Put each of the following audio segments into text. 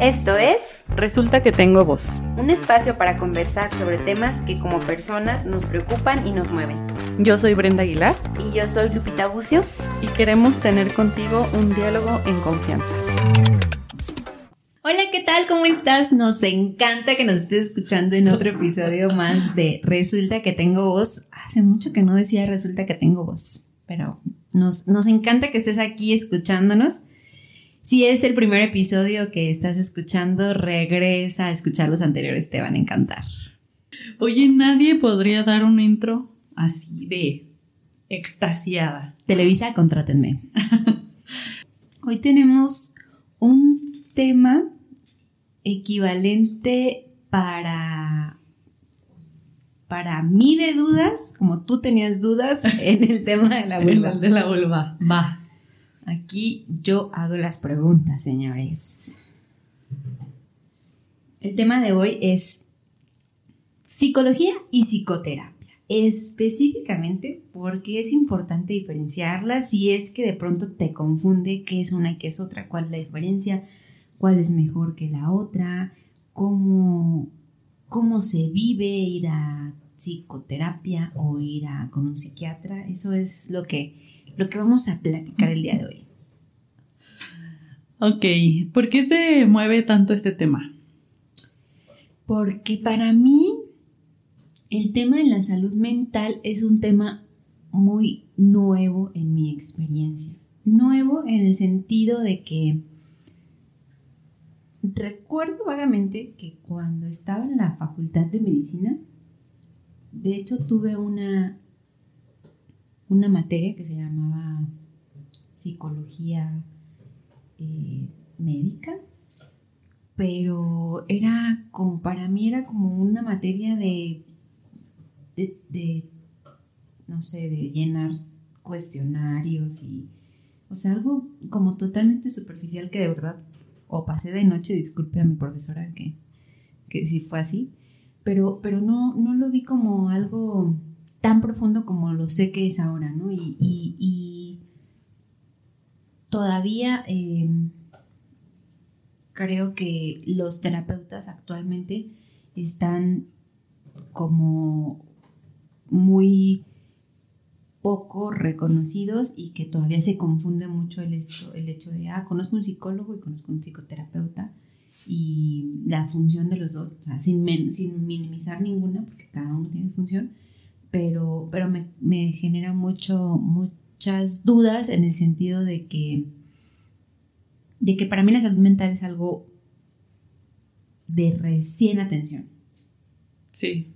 Esto es Resulta que tengo voz. un espacio para conversar sobre temas que como personas nos preocupan y nos mueven. Yo soy Brenda Aguilar Y yo soy Lupita Bucio. y queremos tener contigo un diálogo en confianza. Hola, ¿qué tal? ¿Cómo estás? Nos encanta que nos estés escuchando en otro episodio más de Resulta que tengo voz. Hace mucho que no decía Resulta que tengo voz, pero nos, nos encanta que estés aquí escuchándonos. Si es el primer episodio que estás escuchando, regresa a escuchar los anteriores, te van a encantar. Oye, nadie podría dar un intro así de extasiada. Televisa, contrátenme. Hoy tenemos un tema equivalente para para mí de dudas, como tú tenías dudas en el tema de la vulva. De la vulva. Va. Aquí yo hago las preguntas, señores. El tema de hoy es psicología y psicoterapia. Específicamente porque es importante diferenciarlas si es que de pronto te confunde qué es una y qué es otra, cuál es la diferencia, cuál es mejor que la otra, cómo, cómo se vive ir a psicoterapia o ir a con un psiquiatra. Eso es lo que, lo que vamos a platicar el día de hoy. Ok, ¿por qué te mueve tanto este tema? Porque para mí el tema de la salud mental es un tema muy nuevo en mi experiencia. Nuevo en el sentido de que recuerdo vagamente que cuando estaba en la facultad de medicina, de hecho tuve una, una materia que se llamaba psicología eh, médica pero era como para mí era como una materia de, de, no sé, de llenar cuestionarios y, o sea, algo como totalmente superficial que de verdad, o pasé de noche, disculpe a mi profesora que, que sí fue así, pero, pero no, no lo vi como algo tan profundo como lo sé que es ahora, ¿no? Y, todavía... Eh, creo que los terapeutas actualmente están como muy poco reconocidos y que todavía se confunde mucho el hecho, el hecho de, ah, conozco un psicólogo y conozco un psicoterapeuta y la función de los dos, o sea, sin, sin minimizar ninguna, porque cada uno tiene función, pero, pero me, me genera mucho, muchas dudas en el sentido de que de que para mí la salud mental es algo de recién atención. Sí.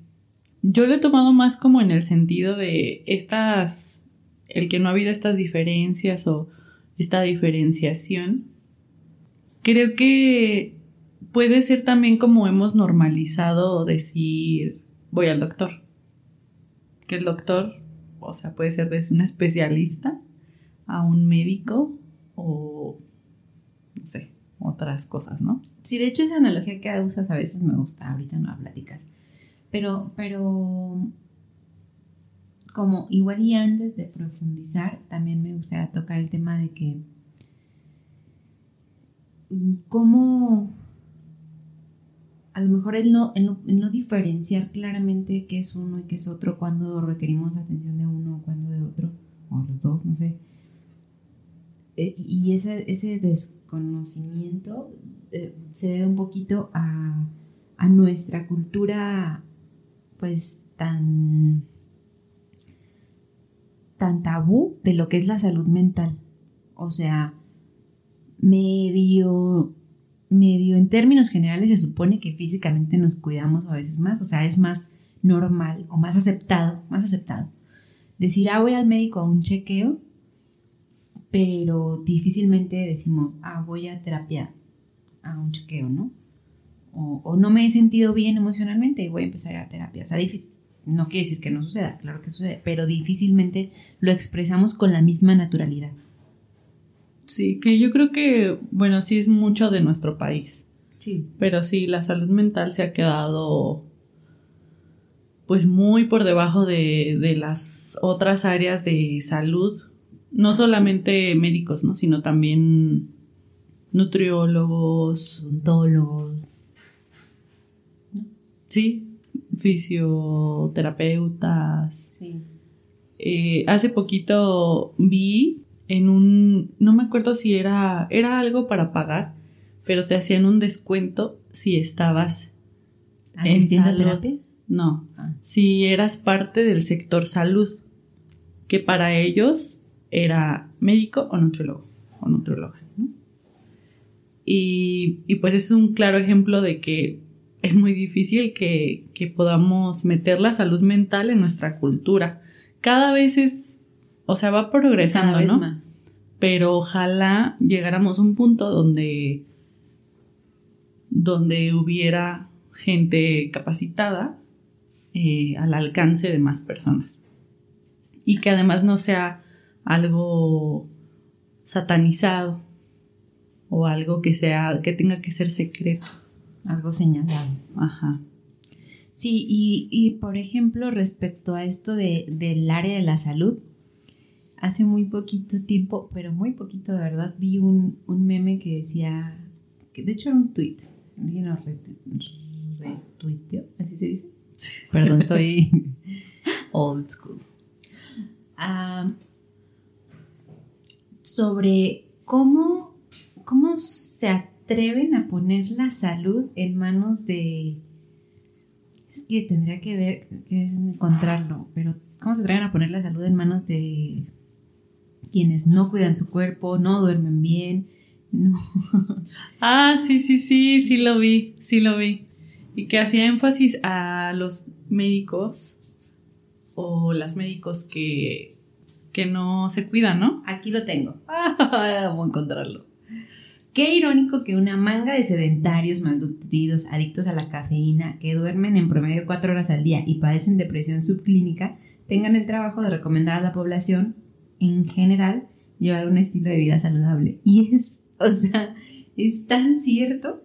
Yo lo he tomado más como en el sentido de estas, el que no ha habido estas diferencias o esta diferenciación. Creo que puede ser también como hemos normalizado decir voy al doctor. Que el doctor, o sea, puede ser desde un especialista a un médico o no sé, otras cosas, ¿no? Sí, de hecho esa analogía que usas a veces me gusta, ahorita no la platicas. Pero, pero, como igual y antes de profundizar, también me gustaría tocar el tema de que, cómo, a lo mejor el no, el no, no diferenciar claramente qué es uno y qué es otro, cuando requerimos atención de uno o cuando de otro, o los dos, no sé. Eh, y ese, ese desconocimiento eh, se debe un poquito a, a, nuestra cultura pues tan tan tabú de lo que es la salud mental o sea medio medio en términos generales se supone que físicamente nos cuidamos a veces más o sea es más normal o más aceptado más aceptado decir ah voy al médico a un chequeo pero difícilmente decimos, ah, voy a terapia, a un chequeo, ¿no? O, no me he sentido bien emocionalmente y voy a empezar a ir a terapia. O sea, difícil, no quiere decir que no suceda, claro que sucede, pero difícilmente lo expresamos con la misma naturalidad. Sí, que yo creo que, bueno, sí es mucho de nuestro país. Sí. Pero sí, la salud mental se ha quedado pues muy por debajo de, de las otras áreas de salud no solamente médicos, ¿no? Sino también nutriólogos, odontólogos. Sí, fisioterapeutas. Sí. Eh, hace poquito vi en un, no me acuerdo si era, era algo para pagar, pero te hacían un descuento si estabas ¿Asistiendo a salud. terapia? No, Ah. si eras parte del sector salud, que para ellos era médico o nutriólogo o nutrióloga. ¿no? Y, y pues es un claro ejemplo de que es muy difícil que, que podamos meter la salud mental en nuestra cultura. Cada vez es, o sea, va progresando, Cada vez ¿no? más. pero ojalá llegáramos a un punto donde, donde hubiera gente capacitada eh, al alcance de más personas. Y que además no sea algo satanizado o algo que sea que tenga que ser secreto. Algo señalado. Ajá. Sí, y, y, por ejemplo, respecto a esto de, del área de la salud, hace muy poquito tiempo, pero muy poquito de verdad, vi un, un meme que decía, que de hecho era un tweet, alguien lo retu- retuiteó, así se dice. Perdón, soy old school. Ah, sobre cómo, cómo se atreven a poner la salud en manos de... Es que tendría que ver, que encontrarlo, pero ¿cómo se atreven a poner la salud en manos de quienes no cuidan su cuerpo, no duermen bien, no... Ah, sí, sí, sí, sí lo vi, sí lo vi. Y que hacía énfasis a los médicos o las médicos que, que no se cuidan, ¿no? Aquí lo tengo. Vamos a encontrarlo. Qué irónico que una manga de sedentarios, malnutridos, adictos a la cafeína, que duermen en promedio cuatro horas al día y padecen depresión subclínica, tengan el trabajo de recomendar a la población en general llevar un estilo de vida saludable. Y es, o sea, es tan cierto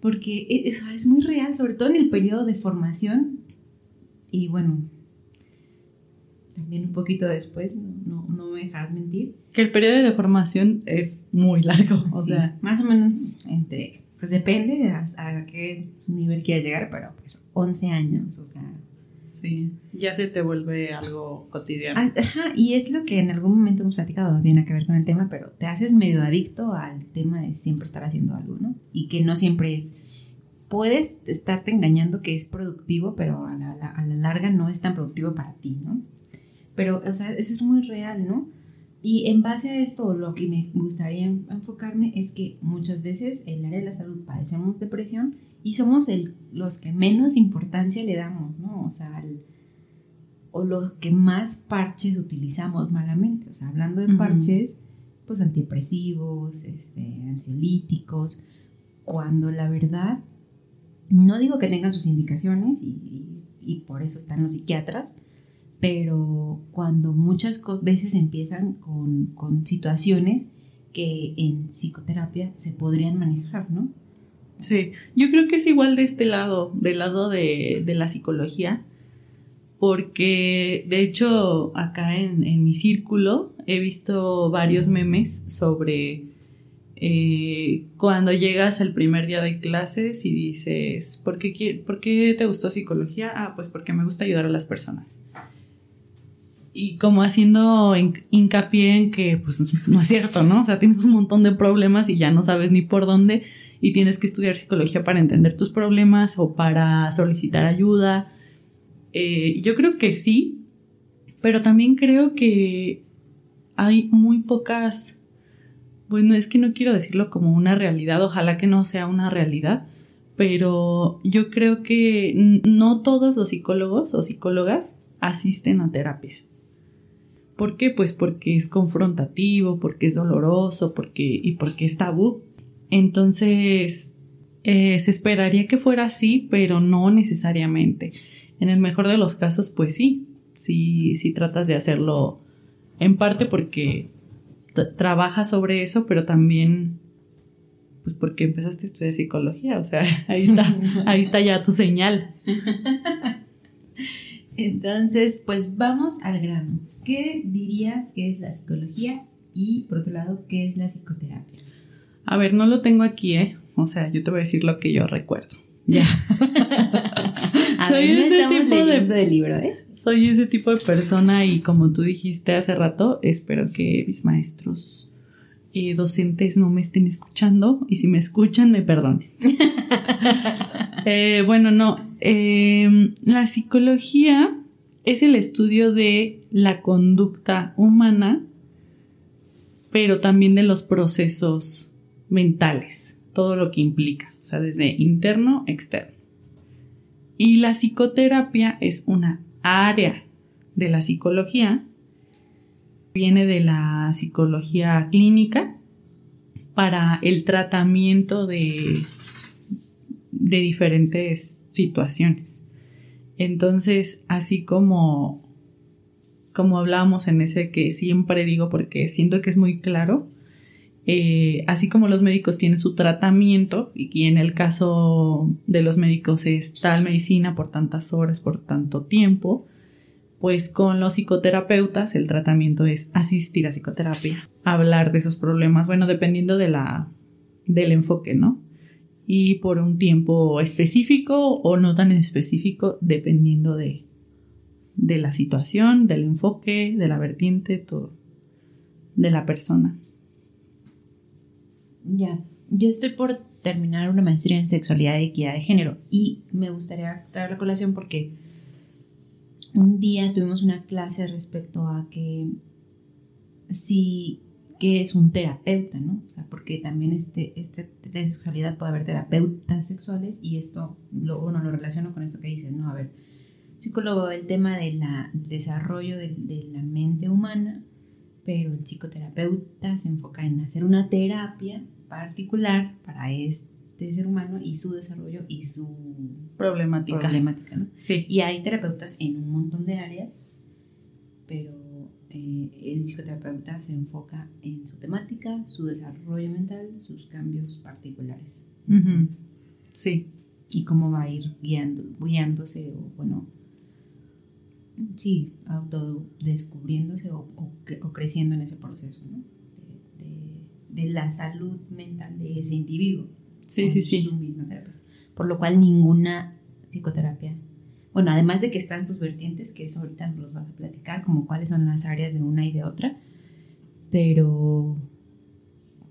porque e- eso es muy real, sobre todo en el periodo de formación y bueno, también un poquito después, no, no, no me dejarás mentir. Que el periodo de formación es muy largo, o Sí, sea, más o menos entre, pues depende de hasta a qué nivel quieras llegar, pero pues 11 años, o sea. Sí, ya se te vuelve algo cotidiano. Ajá, y es lo que en algún momento hemos platicado, no tiene que ver con el tema, pero te haces medio adicto al tema de siempre estar haciendo algo, ¿no? Y que no siempre es, puedes estarte engañando que es productivo, pero a la, a la larga no es tan productivo para ti, ¿no? Pero, o sea, eso es muy real, ¿no? Y en base a esto, lo que me gustaría en- enfocarme es que muchas veces el área de la salud padecemos depresión y somos el, los que menos importancia le damos, ¿no? O sea, al- o los que más parches utilizamos malamente. O sea, hablando de parches, pues antidepresivos, este, ansiolíticos, cuando la verdad, no digo que tengan sus indicaciones y, y- y por eso están los psiquiatras, pero cuando muchas veces empiezan con, con situaciones que en psicoterapia se podrían manejar, ¿no? Sí, yo creo que es igual de este lado, del lado de, de la psicología, porque de hecho acá en, en mi círculo he visto varios memes sobre eh, cuando llegas al primer día de clases y dices, ¿por qué, ¿por qué te gustó psicología? Ah, pues porque me gusta ayudar a las personas. Y como haciendo hin- hincapié en que pues no es cierto, ¿no? O sea, tienes un montón de problemas y ya no sabes ni por dónde y tienes que estudiar psicología para entender tus problemas o para solicitar ayuda. Eh, yo creo que sí, pero también creo que hay muy pocas, bueno, es que no quiero decirlo como una realidad, ojalá que no sea una realidad, pero yo creo que no todos los psicólogos o psicólogas asisten a terapia. ¿Por qué? Pues porque es confrontativo, porque es doloroso, porque y porque es tabú. Entonces, eh, se esperaría que fuera así, pero no necesariamente. En el mejor de los casos, pues sí, sí, sí tratas de hacerlo en parte porque trabajas sobre eso, pero también pues porque empezaste a estudiar psicología, o sea, ahí está, ahí está ya tu señal. Entonces, pues vamos al grano. ¿Qué dirías que es la psicología y, por otro lado, qué es la psicoterapia? A ver, no lo tengo aquí, ¿eh? O sea, yo te voy a decir lo que yo recuerdo. Ya. soy ese tipo de, libro, ¿eh? Soy ese tipo de persona y como tú dijiste hace rato, espero que mis maestros y docentes no me estén escuchando y si me escuchan me perdonen. Eh, bueno, no. Em, la psicología es el estudio de la conducta humana, pero también de los procesos mentales, todo lo que implica, o sea, desde interno, externo. Y la psicoterapia es una área de la psicología, viene de la psicología clínica para el tratamiento de, de diferentes situaciones. Entonces, así como, como hablábamos en ese que siempre digo porque siento que es muy claro, eh, así como los médicos tienen su tratamiento y, en el caso de los médicos es tal medicina por tantas horas, por tanto tiempo, pues con los psicoterapeutas el tratamiento es asistir a psicoterapia, hablar de esos problemas, bueno, dependiendo de la, del enfoque, ¿no? Y por un tiempo específico o no tan específico, dependiendo de, de la situación, del enfoque, de la vertiente, todo, de la persona. Ya, yo estoy por terminar una maestría en sexualidad y equidad de género y me gustaría traer la colación porque un día tuvimos una clase respecto a que si que es un terapeuta, ¿no? O sea, porque también este, este de sexualidad puede haber terapeutas sexuales y esto lo, bueno, lo relaciono con esto que dices, ¿no? A ver, psicólogo, el tema del desarrollo de, de la mente humana, pero el psicoterapeuta se enfoca en hacer una terapia particular para este ser humano y su desarrollo y su problemática. problemática ¿no? Sí. Y hay terapeutas en un montón de áreas, pero eh, el psicoterapeuta se enfoca en su temática, su desarrollo mental, sus cambios particulares. Sí. Y cómo va a ir guiando, guiándose o, bueno, sí, autodescubriéndose o, o, o creciendo en ese proceso, ¿no? de la salud mental de ese individuo. Sí, sí, sí. Su misma terapia. Por lo cual ninguna psicoterapia, bueno, además de que están sus vertientes, que eso ahorita nos los vas a platicar, como cuáles son las áreas de una y de otra, pero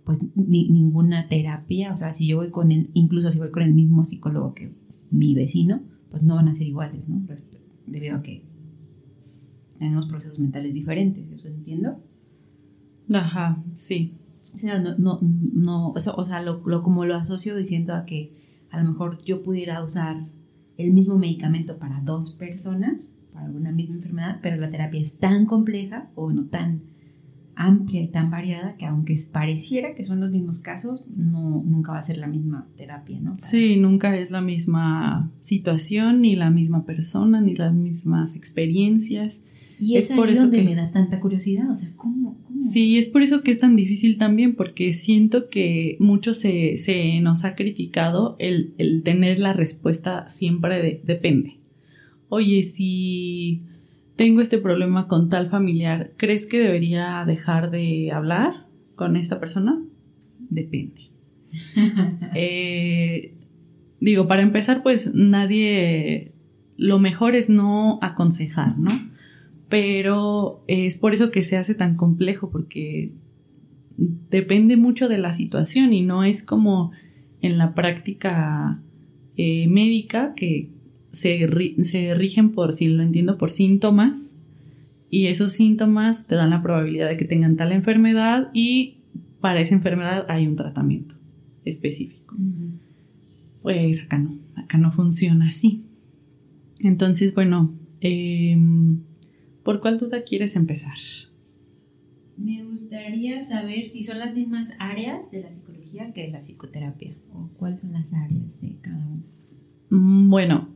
pues ninguna terapia, o sea, si yo voy con el, incluso si voy con el mismo psicólogo que mi vecino, pues no van a ser iguales, ¿no? Debido a que tenemos procesos mentales diferentes, ¿eso entiendo? Ajá, sí. O sea, no, no, no o sea, lo, como lo asocio diciendo a que a lo mejor yo pudiera usar el mismo medicamento para dos personas, para una misma enfermedad, pero la terapia es tan compleja o no tan amplia y tan variada que aunque pareciera que son los mismos casos, no, nunca va a ser la misma terapia, ¿no? Sí, nunca es la misma situación, ni la misma persona, ni las mismas experiencias. Y es, por eso donde que... me da tanta curiosidad, o sea, ¿cómo, Sí, es por eso que es tan difícil también, porque siento que mucho se, nos ha criticado el, tener la respuesta siempre de depende. Oye, si tengo este problema con tal familiar, ¿crees que debería dejar de hablar con esta persona? Depende. Eh, digo, para empezar, pues nadie, lo mejor es no aconsejar, ¿no? Pero es por eso que se hace tan complejo, porque depende mucho de la situación y no es como en la práctica eh, médica que se, se rigen por, si lo entiendo, por síntomas y esos síntomas te dan la probabilidad de que tengan tal enfermedad y para esa enfermedad hay un tratamiento específico. Pues acá no, acá no funciona así. Entonces, bueno, eh, ¿Por cuál duda quieres empezar? Me gustaría saber si son las mismas áreas de la psicología que de la psicoterapia o cuáles son las áreas de cada una. Mm, bueno,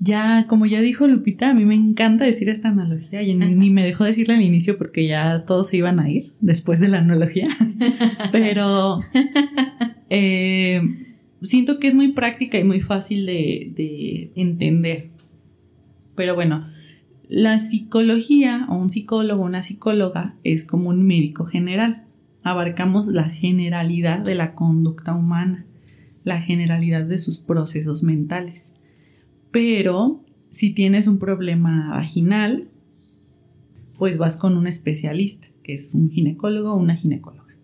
ya como ya dijo Lupita, a mí me encanta decir esta analogía y ni me dejó decirla al inicio porque ya todos se iban a ir después de la analogía, pero eh, siento que es muy práctica y muy fácil de, de entender. Pero bueno, la psicología o un psicólogo o una psicóloga es como un médico general. abarcamos la generalidad de la conducta humana, la generalidad de sus procesos mentales. Pero si tienes un problema vaginal, pues vas con un especialista, que es un ginecólogo o una ginecóloga.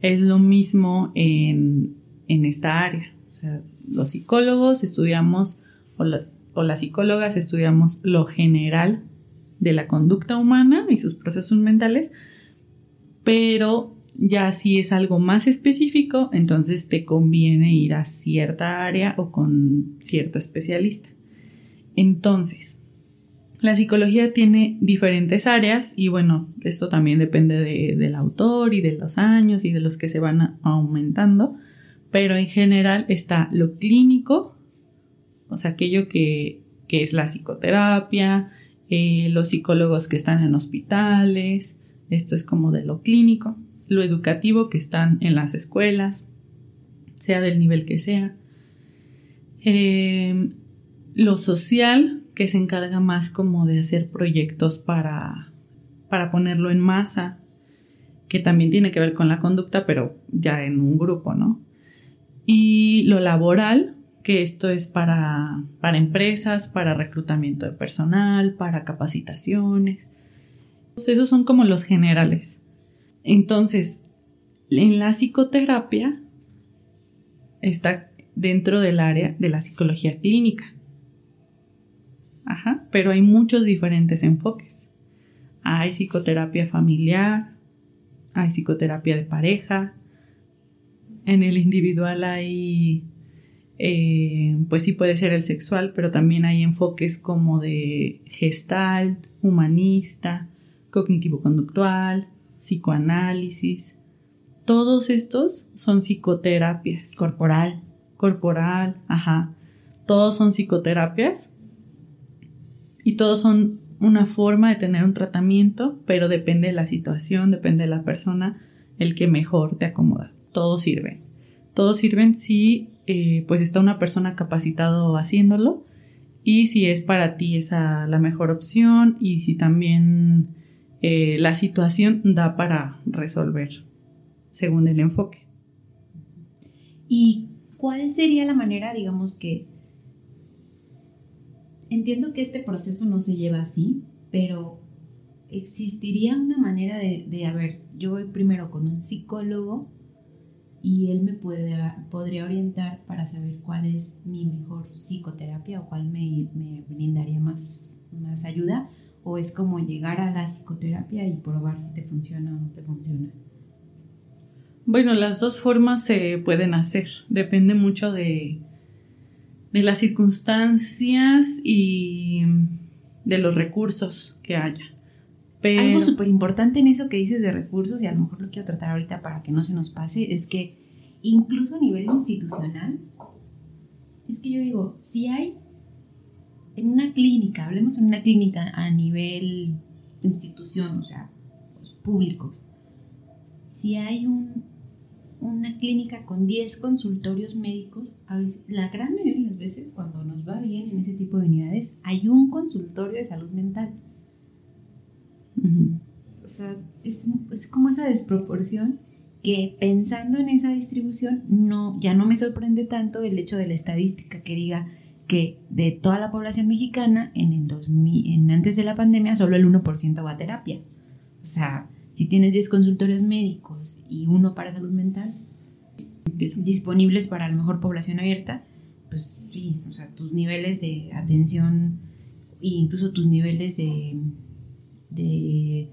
Es lo mismo en, esta área. Los psicólogos estudiamos, o, o las psicólogas estudiamos lo general de la conducta humana y sus procesos mentales, pero ya si es algo más específico, entonces te conviene ir a cierta área o con cierto especialista. Entonces, la psicología tiene diferentes áreas y bueno, esto también depende del autor y de los años y de los que se van aumentando, pero en general está lo clínico, o sea, aquello que, es la psicoterapia, eh, los psicólogos que están en hospitales, esto es como de lo clínico, lo educativo que están en las escuelas, sea del nivel que sea, eh, lo social, que se encarga más como de hacer proyectos para, para ponerlo en masa, que también tiene que ver con la conducta, pero ya en un grupo, ¿no? Y lo laboral, que esto es para, para empresas, para reclutamiento de personal, para capacitaciones. Esos son como los generales. Entonces, en la psicoterapia está dentro del área de la psicología clínica. Ajá, pero hay muchos diferentes enfoques. Hay psicoterapia familiar, hay psicoterapia de pareja, en el individual hay, eh, pues sí puede ser el sexual, pero también hay enfoques como de gestalt, humanista, cognitivo-conductual, psicoanálisis. Todos estos son psicoterapias. Corporal. Corporal, ajá. Todos son psicoterapias y todos son una forma de tener un tratamiento, pero depende de la situación, depende de la persona, el que mejor te acomoda. Todos sirven. Todos sirven si eh, pues está una persona capacitado haciéndolo y si es para ti esa la mejor opción y si también eh, la situación da para resolver según el enfoque. ¿Y cuál sería la manera, digamos, que entiendo que este proceso no se lleva así, pero existiría una manera de, de a ver, yo voy primero con un psicólogo y él me puede, podría orientar para saber cuál es mi mejor psicoterapia o cuál me, brindaría más, más ayuda, o es como llegar a la psicoterapia y probar si te funciona o no te funciona. Bueno, las dos formas se pueden hacer, depende mucho de, de las circunstancias y de los recursos que haya. Algo súper importante en eso que dices de recursos, y a lo mejor lo quiero tratar ahorita para que no se nos pase, es que incluso a nivel institucional, es que yo digo, si hay en una clínica, hablemos en una clínica a nivel institución, o sea, los públicos, si hay un, una clínica con 10 consultorios médicos, a veces, la gran mayoría de las veces cuando nos va bien en ese tipo de unidades, hay un consultorio de salud mental. O sea, es, es, como esa desproporción que pensando en esa distribución, no, ya no me sorprende tanto el hecho de la estadística que diga que de toda la población mexicana, en el 2000, en, antes de la pandemia, solo el 1% va a terapia. O sea, si tienes 10 consultorios médicos y uno para salud mental disponibles para la mejor población abierta, pues sí, o sea, tus niveles de atención e incluso tus niveles de, de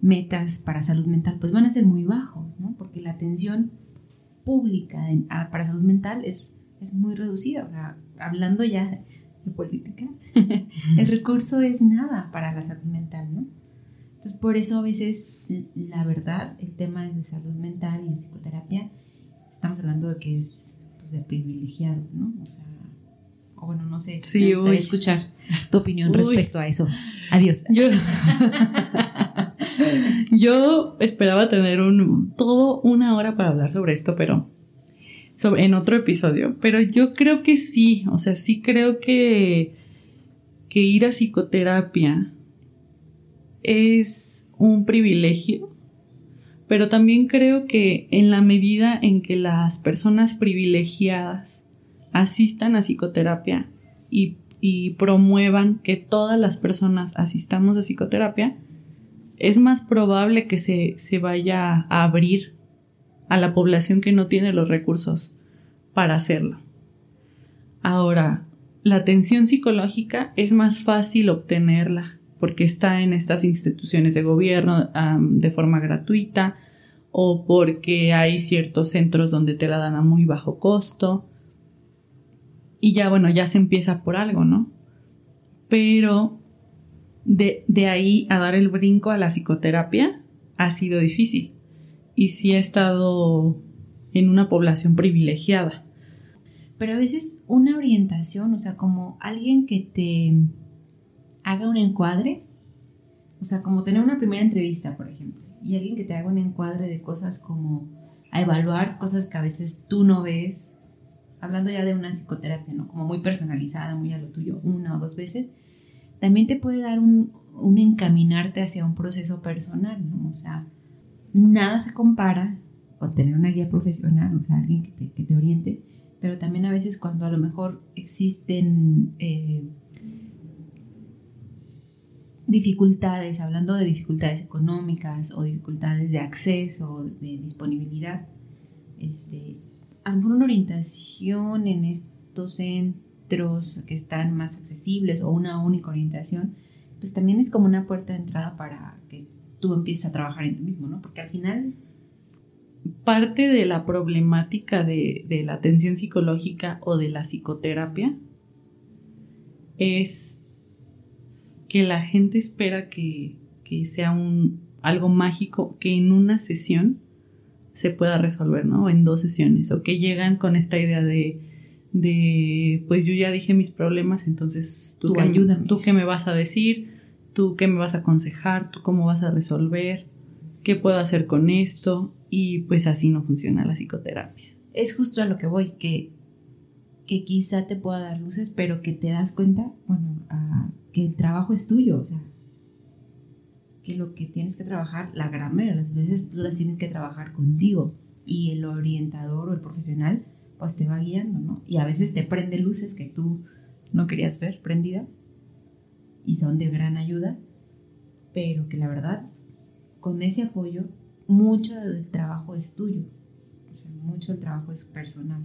metas para salud mental pues van a ser muy bajos, ¿no? Porque la atención pública para salud mental es, es muy reducida. O sea, hablando ya de política, el recurso es nada para la salud mental, ¿no? Entonces, por eso a veces, la verdad, el tema de salud mental y de psicoterapia, estamos hablando de que es pues, de privilegiados, ¿no? O bueno, no sé, sí, me gustaría escuchar tu opinión respecto a eso. Adiós. Yo, yo esperaba tener un, todo una hora para hablar sobre esto, pero sobre, en otro episodio. Pero yo creo que sí, o sea, sí creo que, que ir a psicoterapia es un privilegio, pero también creo que en la medida en que las personas privilegiadas asistan a psicoterapia y, y promuevan que todas las personas asistamos a psicoterapia, es más probable que se, se vaya a abrir a la población que no tiene los recursos para hacerlo. Ahora, la atención psicológica es más fácil obtenerla porque está en estas instituciones de gobierno de forma gratuita o porque hay ciertos centros donde te la dan a muy bajo costo. Y ya, bueno, ya se empieza por algo, ¿no? Pero de, de ahí a dar el brinco a la psicoterapia ha sido difícil. Y sí ha estado en una población privilegiada. Pero a veces una orientación, o sea, como alguien que te haga un encuadre, o sea, como tener una primera entrevista, por ejemplo, y alguien que te haga un encuadre de cosas como a evaluar cosas que a veces tú no ves, hablando ya de una psicoterapia, ¿no? Como muy personalizada, muy a lo tuyo, una o dos veces, también te puede dar un, un encaminarte hacia un proceso personal, ¿no? O sea, nada se compara con tener una guía profesional, o sea, alguien que te, que te oriente, pero también a veces cuando a lo mejor existen eh, dificultades, hablando de dificultades económicas o dificultades de acceso, de disponibilidad, este, a lo mejor una orientación en estos centros que están más accesibles o una única orientación, pues también es como una puerta de entrada para que tú empieces a trabajar en ti mismo, ¿no? Porque al final parte de la problemática de, la atención psicológica o de la psicoterapia es que la gente espera que, sea un, algo mágico que en una sesión se pueda resolver, ¿no? O en dos sesiones, o que llegan con esta idea de, de pues yo ya dije mis problemas, entonces tú, tú qué me vas a decir, tú qué me vas a aconsejar, tú cómo vas a resolver, qué puedo hacer con esto, y pues así no funciona la psicoterapia. Es justo a lo que voy, que, que quizá te pueda dar luces, pero que te das cuenta, bueno, que el trabajo es tuyo, o sea, que lo que tienes que trabajar, la gran mayoría de las veces tú las tienes que trabajar contigo y el orientador o el profesional pues te va guiando, ¿no? Y a veces te prende luces que tú no querías ver prendidas y son de gran ayuda, pero que la verdad, con ese apoyo mucho del trabajo es tuyo, o sea, mucho del trabajo es personal.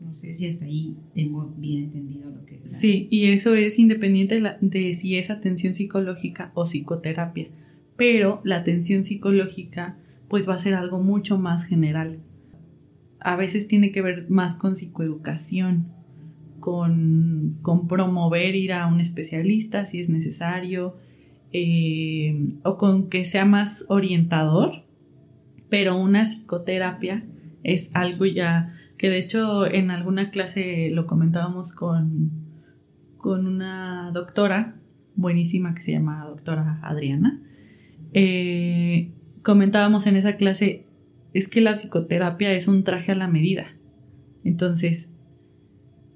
No sé si hasta ahí tengo bien entendido lo que es. Sí, y eso es independiente de, si es atención psicológica o psicoterapia, pero la atención psicológica pues va a ser algo mucho más general. A veces tiene que ver más con psicoeducación, con, con promover ir a un especialista si es necesario, eh, o con que sea más orientador pero una psicoterapia es algo ya que de hecho en alguna clase lo comentábamos con, con una doctora buenísima que se llama doctora Adriana. Eh, comentábamos en esa clase, es que la psicoterapia es un traje a la medida. Entonces,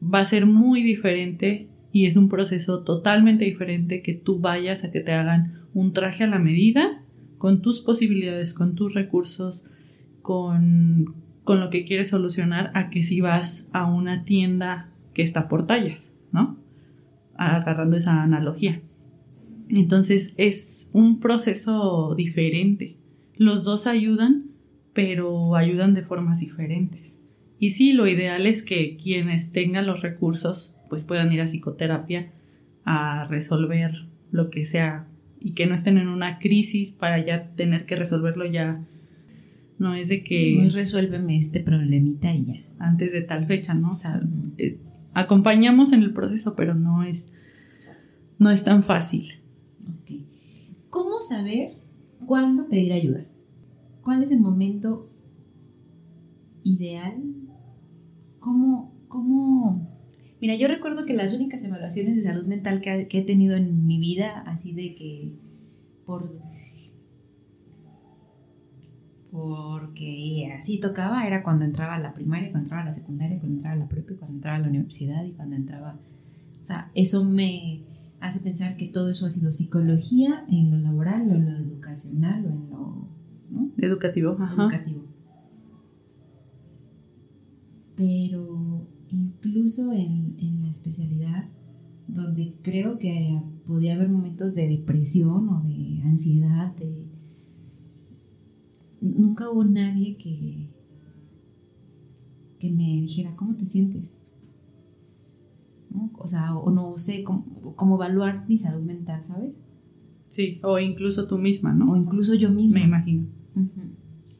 va a ser muy diferente y es un proceso totalmente diferente que tú vayas a que te hagan un traje a la medida con tus posibilidades, con tus recursos, con, lo que quieres solucionar, a que si vas a una tienda que está por tallas, ¿no? Agarrando esa analogía. Entonces es un proceso diferente. Los dos ayudan, pero ayudan de formas diferentes. Y sí, lo ideal es que quienes tengan los recursos pues puedan ir a psicoterapia a resolver lo que sea y que no estén en una crisis para ya tener que resolverlo ya. No es de que... No resuélveme este problemita y ya. Antes de tal fecha, ¿no? O sea, eh, acompañamos en el proceso, pero no es, no es tan fácil. Okay. ¿Cómo saber cuándo pedir ayuda? ¿Cuál es el momento ideal? ¿Cómo, cómo Mira, yo recuerdo que las únicas evaluaciones de salud mental que, he tenido en mi vida, así de que por porque así tocaba, era cuando entraba a la primaria, cuando entraba a la secundaria, cuando entraba a la prepa, cuando entraba a la universidad y cuando entraba... O sea, eso me hace pensar que todo eso ha sido psicología en lo laboral o en lo educacional o en lo ¿no? Educativo, ajá. Educativo. Pero incluso en, en la especialidad, donde creo que podía haber momentos de depresión o de ansiedad, de... nunca hubo nadie que, que me dijera, ¿cómo te sientes? ¿No? O sea, o no sé cómo, cómo, evaluar mi salud mental, ¿sabes? Sí, o incluso tú misma, ¿no? O incluso yo misma. Me imagino.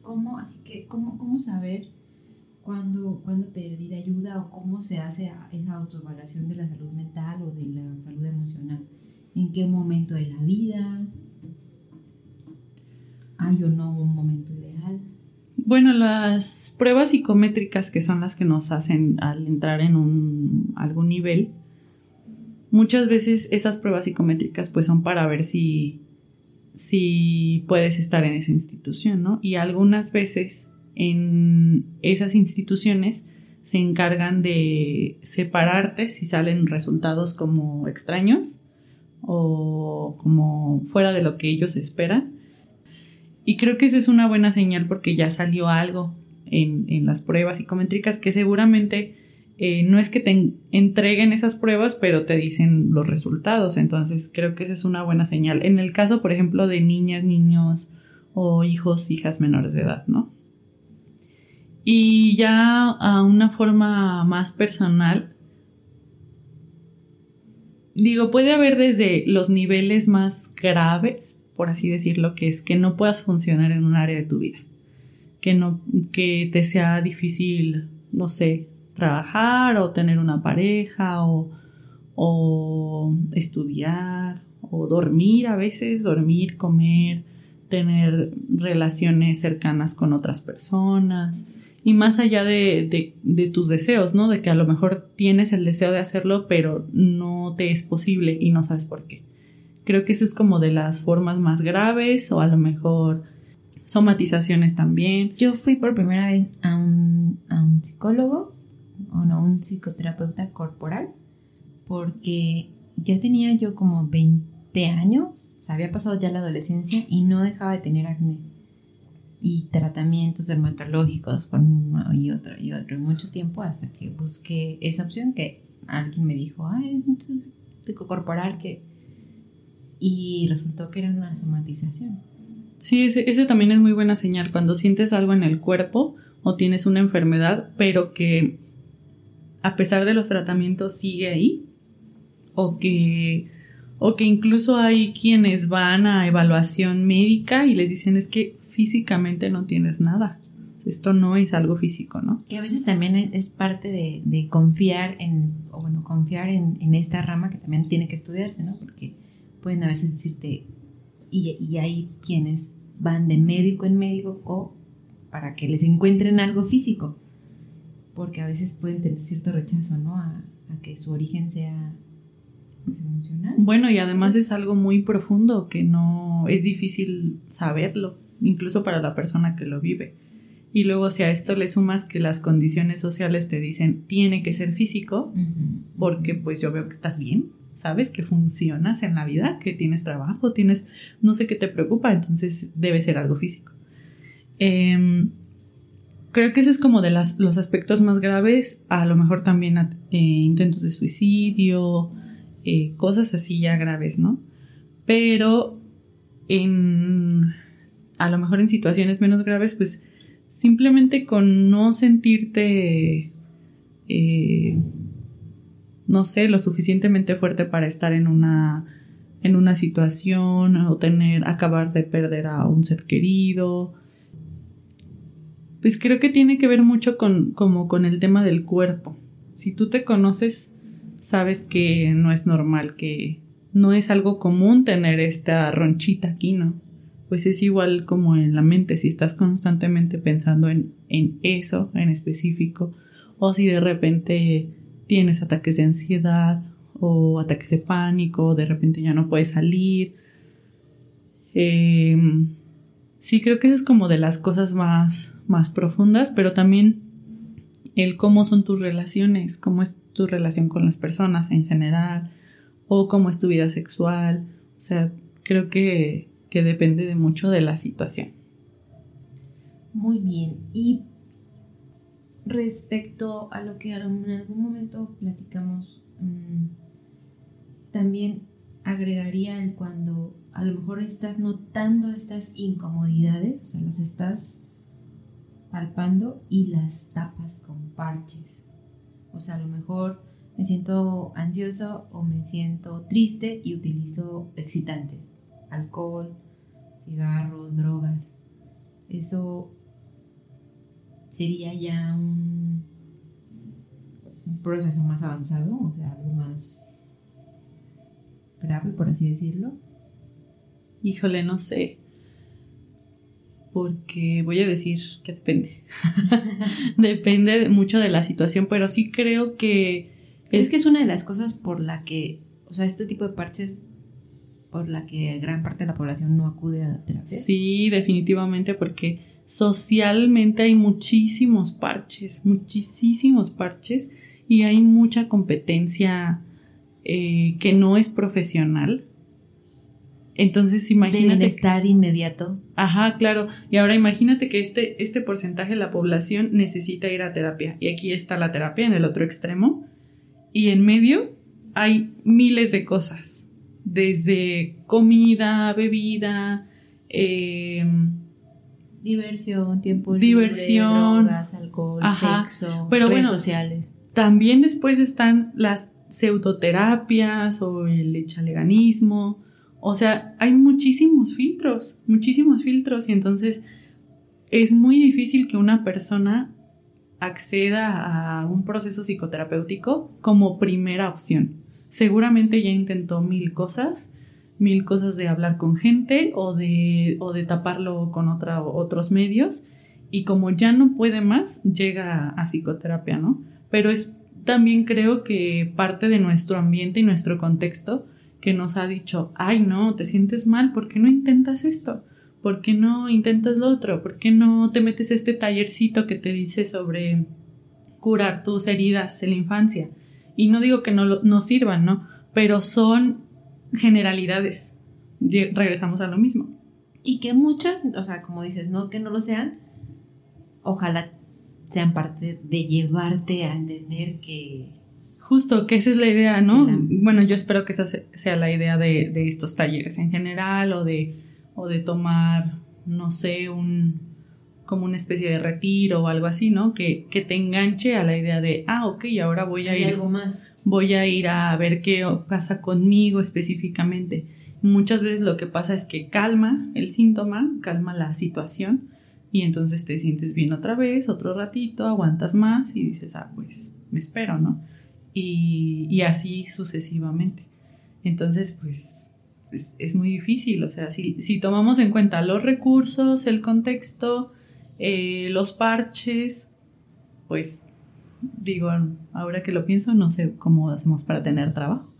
¿Cómo, así que, cómo, cómo saber cuándo, cuándo pedir ayuda o cómo se hace esa autoevaluación de la salud mental o de la salud emocional? ¿En qué momento de la vida? ¿Hay o no un momento ideal? Bueno, las pruebas psicométricas que son las que nos hacen al entrar en un, algún nivel, muchas veces esas pruebas psicométricas pues son para ver si, si puedes estar en esa institución, ¿no? Y algunas veces en esas instituciones se encargan de separarte si salen resultados como extraños o como fuera de lo que ellos esperan y creo que esa es una buena señal porque ya salió algo en, las pruebas psicométricas que seguramente eh, no es que te entreguen esas pruebas, pero te dicen los resultados. Entonces creo que esa es una buena señal. En el caso, por ejemplo, de niñas, niños o hijos, hijas menores de edad, ¿no? Y ya a una forma más personal, digo, puede haber desde los niveles más graves, por así decirlo, que es que no puedas funcionar en un área de tu vida. Que no, que te sea difícil, no sé, trabajar o tener una pareja o, o estudiar o dormir a veces, dormir, comer, tener relaciones cercanas con otras personas y más allá de, de, de, tus deseos, ¿no? De que a lo mejor tienes el deseo de hacerlo, pero no te es posible y no sabes por qué. Creo que eso es como de las formas más graves o a lo mejor somatizaciones también. Yo fui por primera vez a un, a un psicólogo o no, un psicoterapeuta corporal porque ya tenía yo como 20 años, o sea, había pasado ya la adolescencia y no dejaba de tener acné y tratamientos dermatológicos por uno y otro y otro mucho tiempo hasta que busqué esa opción que alguien me dijo, ay, entonces corporal que y resultó que era una somatización. Sí, ese, también es muy buena señal cuando sientes algo en el cuerpo o tienes una enfermedad, pero que a pesar de los tratamientos sigue ahí o que o que incluso hay quienes van a evaluación médica y les dicen es que físicamente no tienes nada. Esto no es algo físico, ¿no? Que a veces también es parte de, confiar en, o bueno, confiar en, en, esta rama que también tiene que estudiarse, ¿no? Porque pueden a veces decirte, y, y hay quienes van de médico en médico para que les encuentren algo físico, porque a veces pueden tener cierto rechazo, ¿no? A, que su origen sea pues, emocional. Bueno, y además es algo muy profundo que no es difícil saberlo, incluso para la persona que lo vive. Y luego si a esto le sumas que las condiciones sociales te dicen tiene que ser físico, porque pues yo veo que estás bien, sabes que funcionas en la vida, que tienes trabajo, tienes, no sé qué te preocupa, entonces debe ser algo físico. Em, creo que ese es como de los aspectos más graves, a lo mejor también eh, intentos de suicidio, eh, cosas así ya graves, ¿no? Pero en, a lo mejor en situaciones menos graves, pues simplemente con no sentirte... Eh, no sé, lo suficientemente fuerte para estar en una, en una situación o tener, acabar de perder a un ser querido. Pues creo que tiene que ver mucho con, como con el tema del cuerpo. Si tú te conoces, sabes que no es normal, que no es algo común tener esta ronchita aquí, ¿no? Pues es igual como en la mente, si estás constantemente pensando en, en eso en específico, o si de repente tienes ataques de ansiedad o ataques de pánico, de repente ya no puedes salir. Em, sí, creo que eso es como de las cosas más, más profundas, pero también el cómo son tus relaciones, cómo es tu relación con las personas en general, o cómo es tu vida sexual. O sea, creo que, que depende de mucho de la situación. Muy bien. Y respecto a lo que en algún momento platicamos, mm, también agregaría el cuando a lo mejor estás notando estas incomodidades, o sea, las estás palpando y las tapas con parches. O sea, a lo mejor me siento ansioso o me siento triste y utilizo excitantes, alcohol, cigarros, drogas. Eso sería ya un, un proceso más avanzado, o sea, algo más grave, por así decirlo. Híjole, no sé. Porque voy a decir que depende. depende mucho de la situación, pero sí creo que... Es, que es una de las cosas por la que, o sea, este tipo de parches por la que gran parte de la población no acude a terapia. Sí, definitivamente, porque socialmente hay muchísimos parches, muchísimos parches, y hay mucha competencia eh, que no es profesional entonces imagínate. estar inmediato. Ajá, claro. Y ahora imagínate que este, este porcentaje de la población necesita ir a terapia. Y aquí está la terapia en el otro extremo. Y en medio hay miles de cosas. Desde comida, bebida, em, diversión, tiempo diversión, drogas, alcohol, sexo, Pero redes bueno, sociales. También después están las pseudoterapias o el echaleganismo o sea, hay muchísimos filtros, muchísimos filtros y entonces es muy difícil que una persona acceda a un proceso psicoterapéutico como primera opción. Seguramente ya intentó mil cosas, mil cosas de hablar con gente o de, o de taparlo con otra, otros medios y como ya no puede más, llega a psicoterapia, ¿no? Pero es también creo que parte de nuestro ambiente y nuestro contexto que nos ha dicho, ay no, te sientes mal, ¿por qué no intentas esto? ¿Por qué no intentas lo otro? ¿Por qué no te metes este tallercito que te dice sobre curar tus heridas en la infancia? Y no digo que no, no sirvan, ¿no? Pero son generalidades. Regresamos a lo mismo. Y que muchas, o sea, como dices, no que no lo sean, ojalá sean parte de llevarte a entender que Justo, que esa es la idea, ¿no? Bueno, yo espero que esa sea la idea de, estos talleres en general o de, o de tomar, no sé, un como una especie de retiro o algo así, ¿no? Que, que te enganche a la idea de, ah, ok, ahora voy a ir. algo más. Voy a ir a ver qué pasa conmigo específicamente. Muchas veces lo que pasa es que calma el síntoma, calma la situación y entonces te sientes bien otra vez, otro ratito, aguantas más y dices, ah, pues me espero, ¿no? y, así sucesivamente. Entonces, pues es, muy difícil, o sea, si, si, tomamos en cuenta los recursos, el contexto, eh, los parches, pues digo, ahora que lo pienso, no sé cómo hacemos para tener trabajo.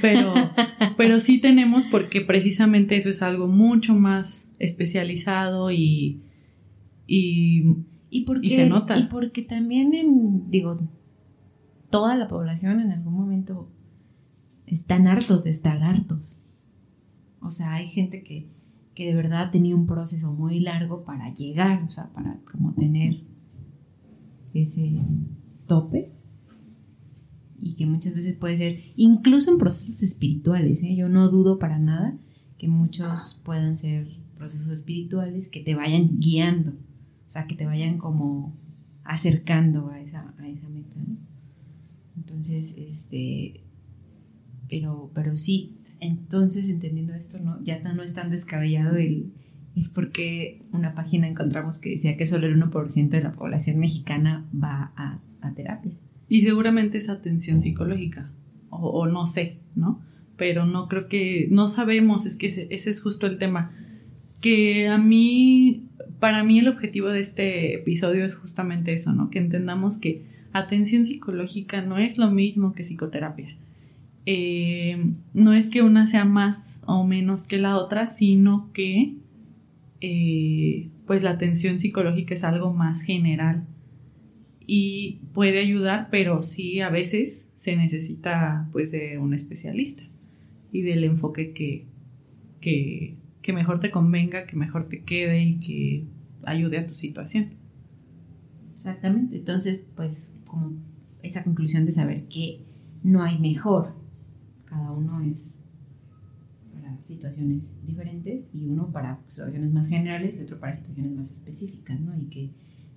Pero, pero sí tenemos porque precisamente eso es algo mucho más especializado y, y, y, se nota. Y porque también en, digo, toda la población en algún momento están hartos de estar hartos. O sea, hay gente que, que de verdad tenía un proceso muy largo para llegar, o sea, para como tener ese tope y que muchas veces puede ser, incluso en procesos espirituales, ¿eh? yo no dudo para nada que muchos puedan ser procesos espirituales que te vayan guiando, o sea, que te vayan como acercando a esa, a esa meta. ¿no? Entonces, este, pero, pero sí, entonces entendiendo esto, ¿no? ya no es tan descabellado el, el por qué una página encontramos que decía que solo el 1% de la población mexicana va a, terapia. Y seguramente es atención psicológica, o, no sé, ¿no? Pero no creo que, no sabemos, es que ese, es justo el tema. Que a mí, para mí el objetivo de este episodio es justamente eso, ¿no? Que entendamos que atención psicológica no es lo mismo que psicoterapia. Eh, no es que una sea más o menos que la otra, sino que eh, pues la atención psicológica es algo más general y puede ayudar, pero sí a veces se necesita pues de un especialista y del enfoque que, que, que mejor te convenga, que mejor te quede y que ayude a tu situación. Exactamente. Entonces, pues, como esa conclusión de saber que no hay mejor. Cada uno es para situaciones diferentes y uno para situaciones más generales y otro para situaciones más específicas, ¿no? Y que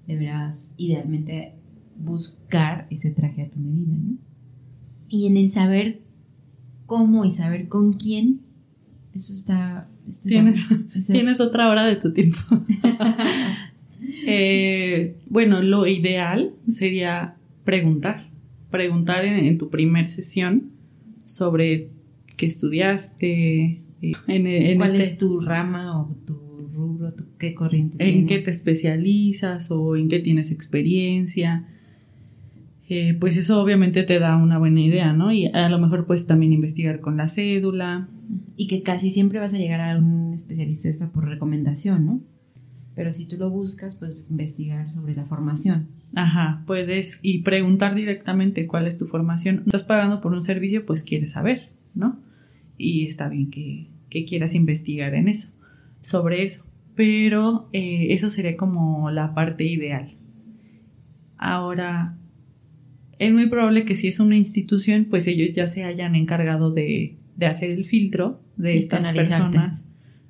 deberás idealmente buscar ese traje a tu medida, ¿no? Y en el saber cómo y saber con quién, eso está... tienes, tienes otra hora de tu tiempo. Eh, bueno, lo ideal sería preguntar, preguntar en, tu primer sesión sobre qué estudiaste, eh, en, cuál este es tu rama o tu qué corriente. En qué te especializas o en qué tienes experiencia. Eh, pues eso obviamente te da una buena idea, ¿no? Y a lo mejor puedes también investigar con la cédula. Y que casi siempre vas a llegar a un especialista por recomendación, ¿no? Pero si tú lo buscas, pues investigar sobre la formación. Ajá, puedes y preguntar directamente cuál es tu formación. Estás pagando por un servicio, pues quieres saber, ¿no? Y está bien que, quieras investigar en eso, sobre eso. Pero eh, eso sería como la parte ideal. Ahora, es muy probable que si es una institución, pues ellos ya se hayan encargado de, de hacer el filtro de estas personas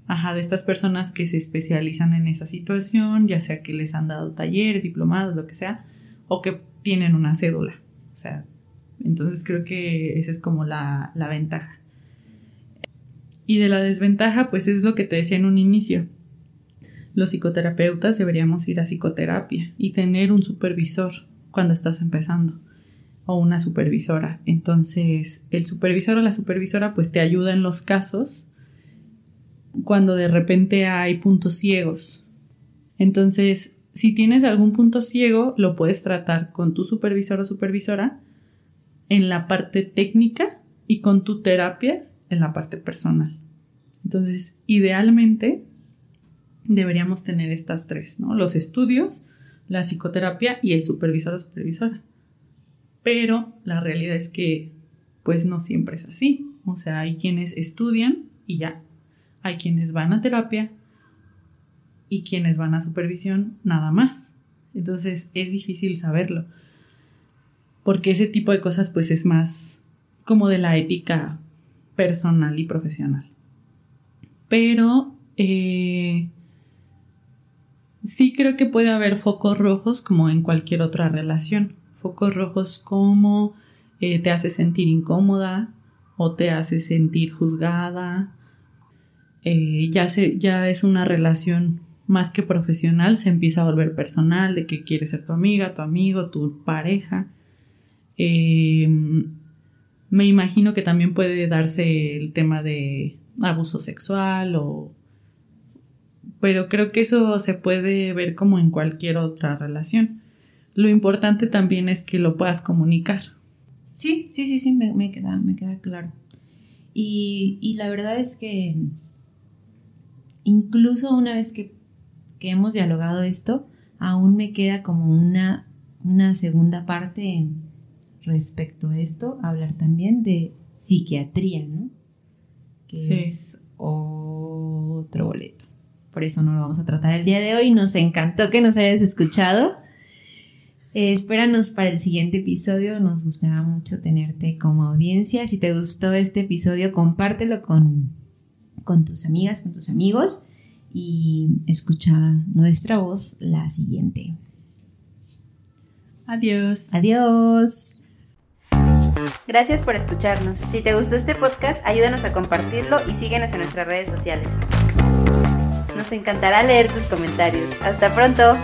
ajá, de estas personas que se especializan en esa situación, ya sea que les han dado talleres, diplomados, lo que sea, o que tienen una cédula. O sea, entonces creo que esa es como la, la ventaja. Y de la desventaja, pues es lo que te decía en un inicio. Los psicoterapeutas deberíamos ir a psicoterapia y tener un supervisor cuando estás empezando o una supervisora. Entonces, el supervisor o la supervisora pues te ayuda en los casos cuando de repente hay puntos ciegos. Entonces, si tienes algún punto ciego, lo puedes tratar con tu supervisor o supervisora en la parte técnica y con tu terapia en la parte personal. Entonces, idealmente deberíamos tener estas tres, ¿no? Los estudios, la psicoterapia y el supervisor o supervisora. Pero la realidad es que, pues no siempre es así. O sea, hay quienes estudian y ya, hay quienes van a terapia y quienes van a supervisión nada más. Entonces es difícil saberlo. Porque ese tipo de cosas pues es más como de la ética personal y profesional. Pero eh, sí creo que puede haber focos rojos como en cualquier otra relación. Focos rojos como eh, te hace sentir incómoda o te hace sentir juzgada eh, ya, se, ya es una relación más que profesional, se empieza a volver personal, de que quieres ser tu amiga, tu amigo, tu pareja. Em, me imagino que también puede darse el tema de abuso sexual o... Pero creo que eso se puede ver como en cualquier otra relación. Lo importante también es que lo puedas comunicar. Sí, sí, sí, sí, me, queda, me queda claro. Y, y la verdad es que incluso una vez que, hemos dialogado esto, aún me queda como una, una segunda parte en, respecto a esto, hablar también de psiquiatría, ¿no? Que es otro boleto. Por eso no lo vamos a tratar el día de hoy. Nos encantó que nos hayas escuchado. Eh, espéranos para el siguiente episodio. Nos gustará mucho tenerte como audiencia. Si te gustó este episodio, compártelo con con tus amigas, con tus amigos y escucha nuestra voz la siguiente. Adiós. Adiós. Gracias por escucharnos. Si te gustó este podcast, ayúdanos a compartirlo y síguenos en nuestras redes sociales. Nos encantará leer tus comentarios. Hasta pronto.